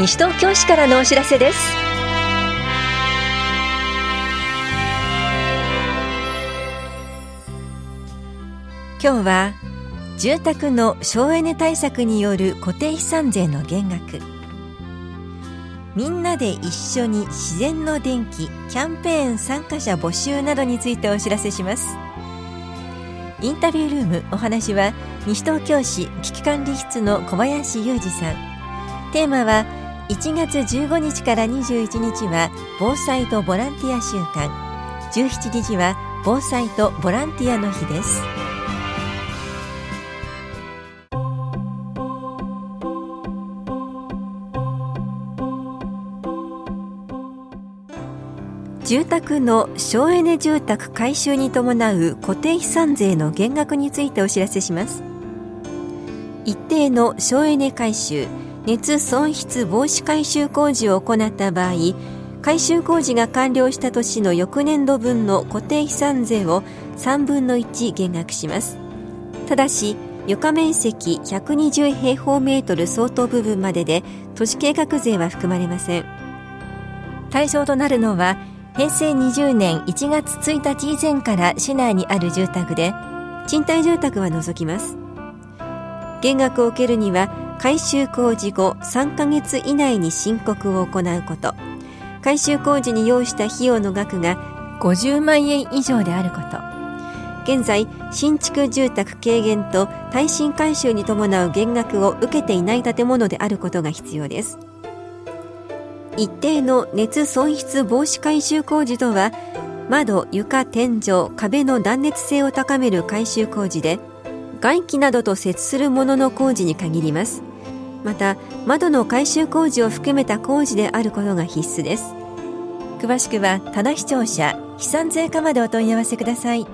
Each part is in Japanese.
西東京市からのお知らせです。今日は住宅の省エネ対策による固定資産税の減額。みんなで一緒に自然の電気キャンペーン参加者募集などについてお知らせします。インタビュールームお話は西東京市危機管理室の小林裕二さん。テーマは1月15日から21日は防災とボランティア週間。17日は防災とボランティアの日です。住宅の省エネ住宅改修に伴う固定資産税の減額についてお知らせします。一定の省エネ改修熱損失防止改修工事を行った場合改修工事が完了した年の翌年度分の固定資産税を3分の1減額します。ただし床面積120平方メートル相当部分までで都市計画税は含まれません。対象となるのは平成20年1月1日以前から市内にある住宅で賃貸住宅は除きます。減額を受けるには改修工事後3ヶ月以内に申告を行うこと。改修工事に要した費用の額が50万円以上であること。現在新築住宅軽減と耐震改修に伴う減額を受けていない建物であることが必要です。一定の熱損失防止改修工事とは窓、床、天井、壁の断熱性を高める改修工事で外気などと接するものの工事に限ります。また窓の改修工事を含めた工事であることが必須です。詳しくは棚視聴者飛散税課までお問い合わせください。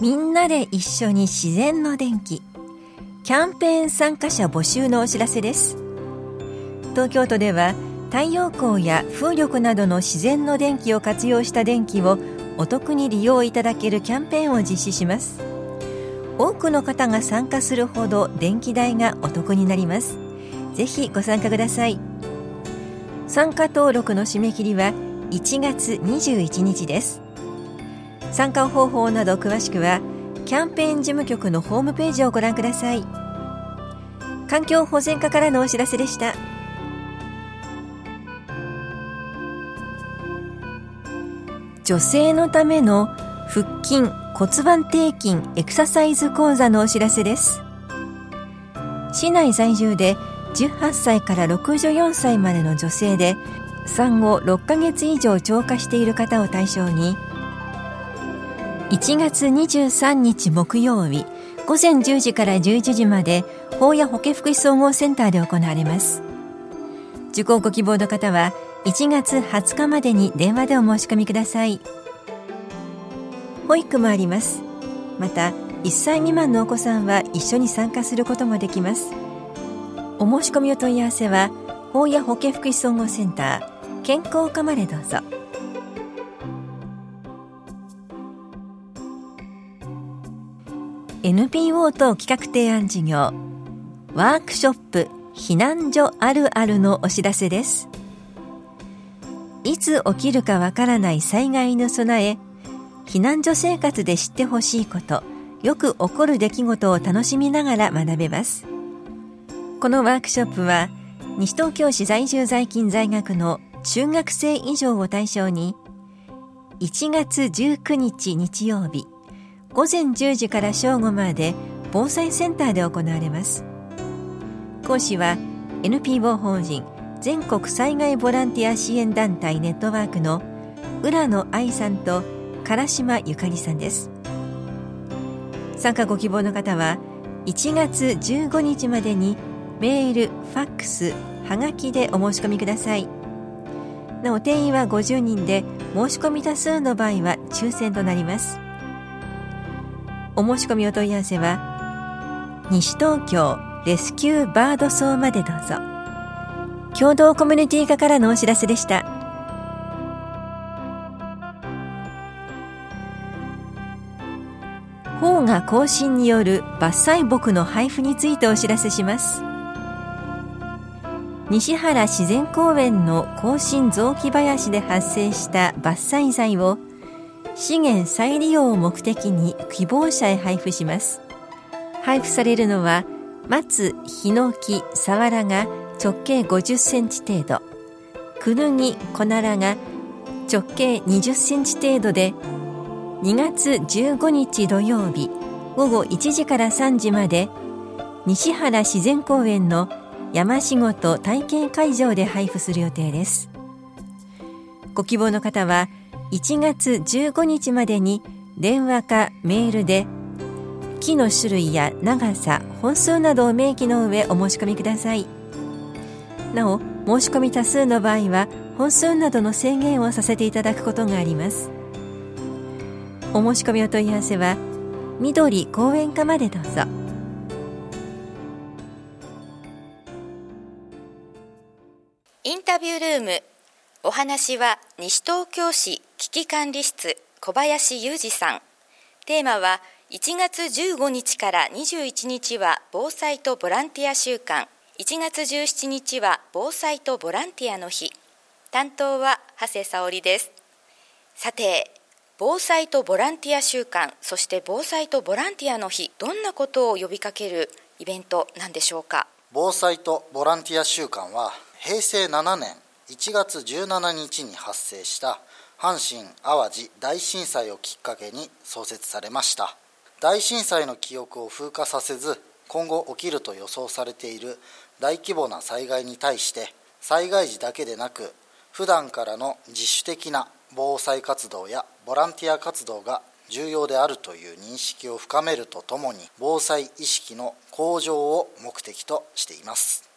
みんなで一緒に自然の電気キャンペーン参加者募集のお知らせです。東京都では太陽光や風力などの自然の電気を活用した電気をお得に利用いただけるキャンペーンを実施します。多くの方が参加するほど電気代がお得になります。ぜひご参加ください。参加登録の締め切りは1月21日です。参加方法など詳しくはキャンペーン事務局のホームページをご覧ください。環境保全課からのお知らせでした。女性のための腹筋骨盤底筋エクササイズ講座のお知らせです。市内在住で18歳から64歳までの女性で産後6ヶ月以上超過している方を対象に1月23日木曜日午前10時から11時まで法や保健福祉総合センターで行われます。受講ご希望の方は1月20日までに電話でお申し込みください。保育もあります。また1歳未満のお子さんは一緒に参加することもできます。お申し込みお問い合わせは法や保健福祉総合センター健康課までどうぞ。NPO と企画提案事業ワークショップ避難所あるあるのお知らせです。いつ起きるかわからない災害の備え避難所生活で知ってほしいことよく起こる出来事を楽しみながら学べます。このワークショップは西東京市在住在勤在学の中学生以上を対象に1月19日日曜日午前10時から正午まで防災センターで行われます。講師は NPO 法人全国災害ボランティア支援団体ネットワークの浦野愛さんと唐島ゆかりさんです。参加ご希望の方は1月15日までにメール、ファックス、はがきでお申し込みください。なお定員は50人で申し込み多数の場合は抽選となります。お申し込みお問い合わせは西東京レスキューバード層までどうぞ。共同コミュニティ課からのお知らせでした。甲賀更新による伐採木の配布についてお知らせします。西原自然公園の更新雑木林で発生した伐採材を資源再利用を目的に希望者へ配布します。配布されるのは松、ヒノキ、サワラが直径50センチ程度。クヌギ、コナラが直径20センチ程度で2月15日土曜日午後1時から3時まで西原自然公園の山仕事体験会場で配布する予定です。ご希望の方は1月15日までに電話かメールで木の種類や長さ本数などを明記の上お申し込みください。なお申し込み多数の場合は本数などの制限をさせていただくことがあります。お申し込みお問い合わせは緑公園課までどうぞ。インタビュールームお話は西東京市危機管理室小林裕二さん。テーマは1月15日から21日は防災とボランティア週間。1月17日は防災とボランティアの日。担当は長谷沙織です。さて防災とボランティア週間そして防災とボランティアの日どんなことを呼びかけるイベントなんでしょうか？防災とボランティア週間は平成7年1月17日に発生した阪神・淡路大震災をきっかけに創設されました。大震災の記憶を風化させず今後起きると予想されている大規模な災害に対して災害時だけでなく普段からの自主的な防災活動やボランティア活動が重要であるという認識を深めるとともに防災意識の向上を目的としています。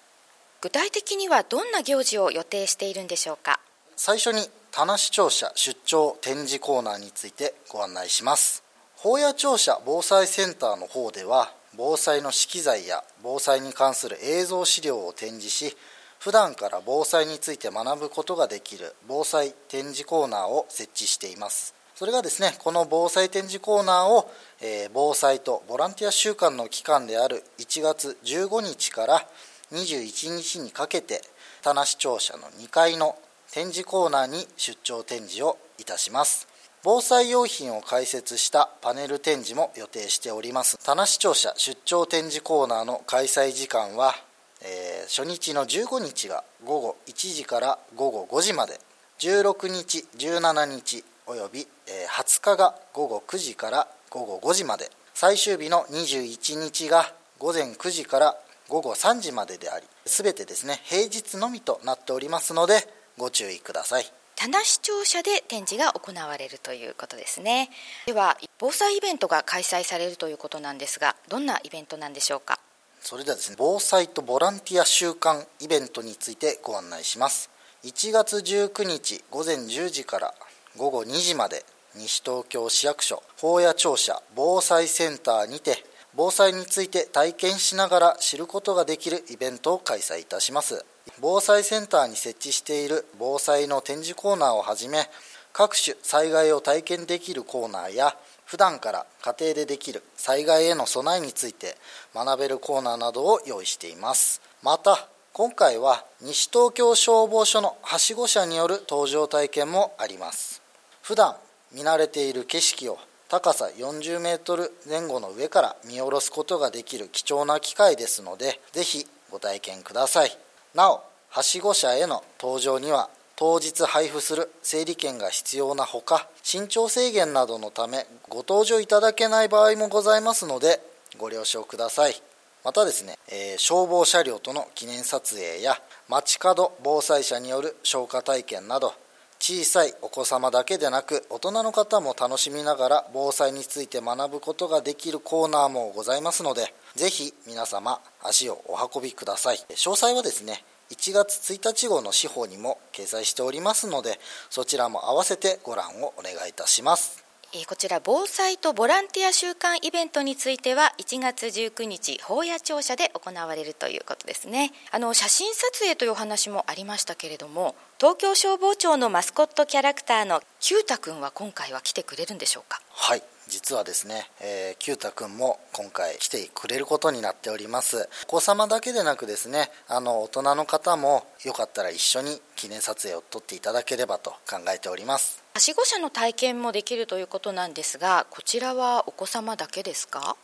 具体的にはどんな行事を予定しているんでしょうか？最初に棚視聴者出張展示コーナーについてご案内します。法屋庁舎防災センターの方では防災の資機材や防災に関する映像資料を展示し普段から防災について学ぶことができる防災展示コーナーを設置しています。それがですねこの防災展示コーナーを、えー、防災とボランティア週間の期間である1月15日から21日にかけて棚視聴者の2階の展示コーナーに出張展示をいたします。防災用品を解説したパネル展示も予定しております。棚視聴者出張展示コーナーの開催時間はえー、初日の15日が午後1時から午後5時まで。16日17日および、えー、20日が午後9時から午後5時まで。最終日の21日が午前9時から午後3時までであり全てですね平日のみとなっておりますのでご注意ください。棚視聴者で展示が行われるということですね。では防災イベントが開催されるということなんですがどんなイベントなんでしょうか？それではですね防災とボランティア週間イベントについてご案内します。1月19日午前10時から午後2時まで西東京市役所法屋庁舎防災センターにて防災について体験しながら知ることができるイベントを開催いたします。防災センターに設置している防災の展示コーナーをはじめ各種災害を体験できるコーナーや普段から家庭でできる災害への備えについて学べるコーナーなどを用意しています。また今回は西東京消防署のはしご車による搭乗体験もあります。普段見慣れている景色を高さ40メートル前後の上から見下ろすことができる貴重な機会ですのでぜひご体験ください。なおはしご車への搭乗には当日配布する整理券が必要なほか身長制限などのためご搭乗いただけない場合もございますのでご了承ください。またですね、えー、消防車両との記念撮影や街角防災車による消火体験など小さいお子様だけでなく大人の方も楽しみながら防災について学ぶことができるコーナーもございますのでぜひ皆様足をお運びください。詳細はですね1月1日号の司法にも掲載しておりますのでそちらも併せてご覧をお願いいたします。こちら防災とボランティア週間イベントについては1月19日法屋庁舎で行われるということですね。あの写真撮影というお話もありましたけれども東京消防庁のマスコットキャラクターのキュータ君は今回は来てくれるんでしょうか？はい実はですね、えー、九太くんも今回来てくれることになっております。お子様だけでなくですねあの大人の方もよかったら一緒に記念撮影を撮っていただければと考えております。はしご車の体験もできるということなんですがこちらはお子様だけですか？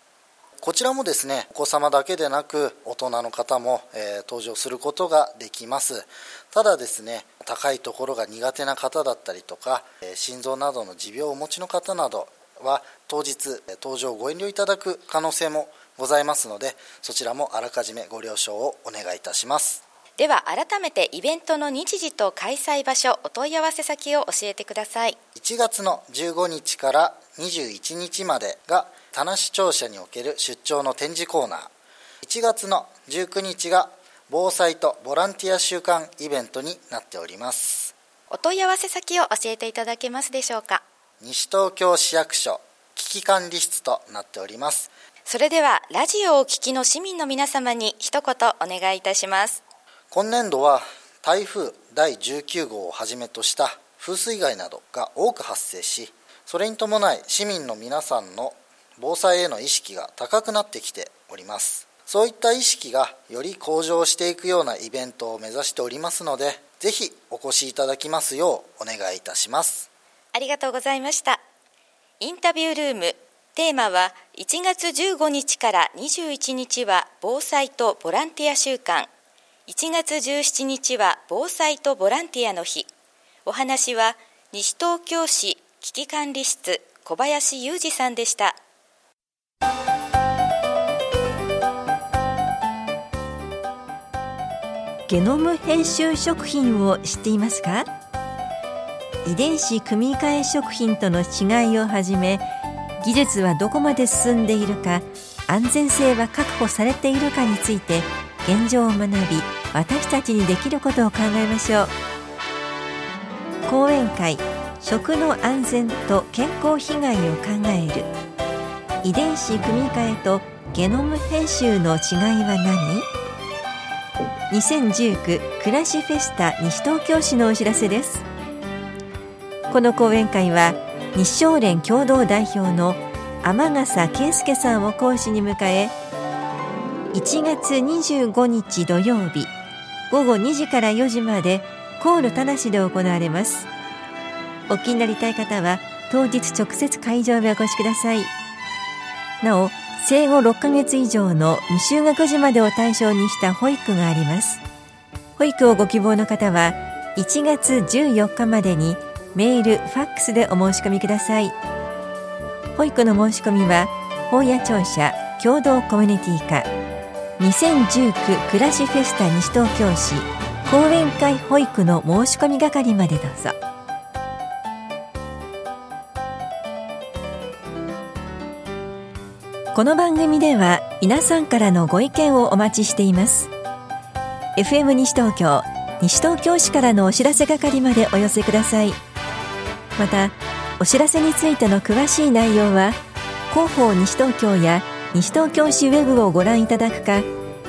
こちらもですねお子様だけでなく大人の方も、えー、登場することができます。ただですね高いところが苦手な方だったりとか、えー、心臓などの持病をお持ちの方などは当日登場ご遠慮いただく可能性もございますのでそちらもあらかじめご了承をお願いいたします。では改めてイベントの日時と開催場所お問い合わせ先を教えてください。1月の15日から21日までが田無庁舎における出張の展示コーナー。1月の19日が防災とボランティア週間イベントになっております。お問い合わせ先を教えていただけますでしょうか。西東京市役所危機管理室となっております。それではラジオを聴きの市民の皆様に一言お願いいたします今年度は台風第19号をはじめとした風水害などが多く発生しそれに伴い市民の皆さんの防災への意識が高くなってきております。そういった意識がより向上していくようなイベントを目指しておりますのでぜひお越しいただきますようお願いいたします。ありがとうございました。インタビュールームテーマは1月15日から21日は防災とボランティア週間。1月17日は防災とボランティアの日。お話は西東京市危機管理室小林裕二さんでした。ゲノム編集食品を知っていますか？遺伝子組み換え食品との違いをはじめ技術はどこまで進んでいるか安全性は確保されているかについて現状を学び私たちにできることを考えましょう。講演会食の安全と健康被害を考える。遺伝子組み換えとゲノム編集の違いは何？2019暮らしフェスタ西東京市のお知らせです。この講演会は日照連共同代表の天笠圭介さんを講師に迎え1月25日土曜日午後2時から4時までコール田無で行われます。お気になりたい方は当日直接会場へお越しください。なお生後6ヶ月以上の未就学児までを対象にした保育があります。保育をご希望の方は1月14日までにメール、ファックスでお申し込みください。保育の申し込みは法屋庁舎共同コミュニティ課2019暮らしフェスタ西東京市講演会保育の申し込み係までどうぞ。この番組では皆さんからのご意見をお待ちしています。FM 西東京西東京市からのお知らせ係までお寄せください。またお知らせについての詳しい内容は広報西東京や西東京市ウェブをご覧いただくか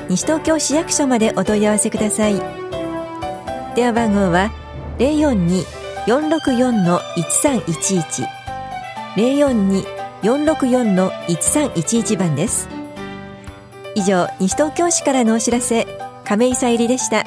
西東京市役所までお問い合わせください。電話番号は042-464-1311 042-464-1311番です。以上西東京市からのお知らせ亀井さゆりでした。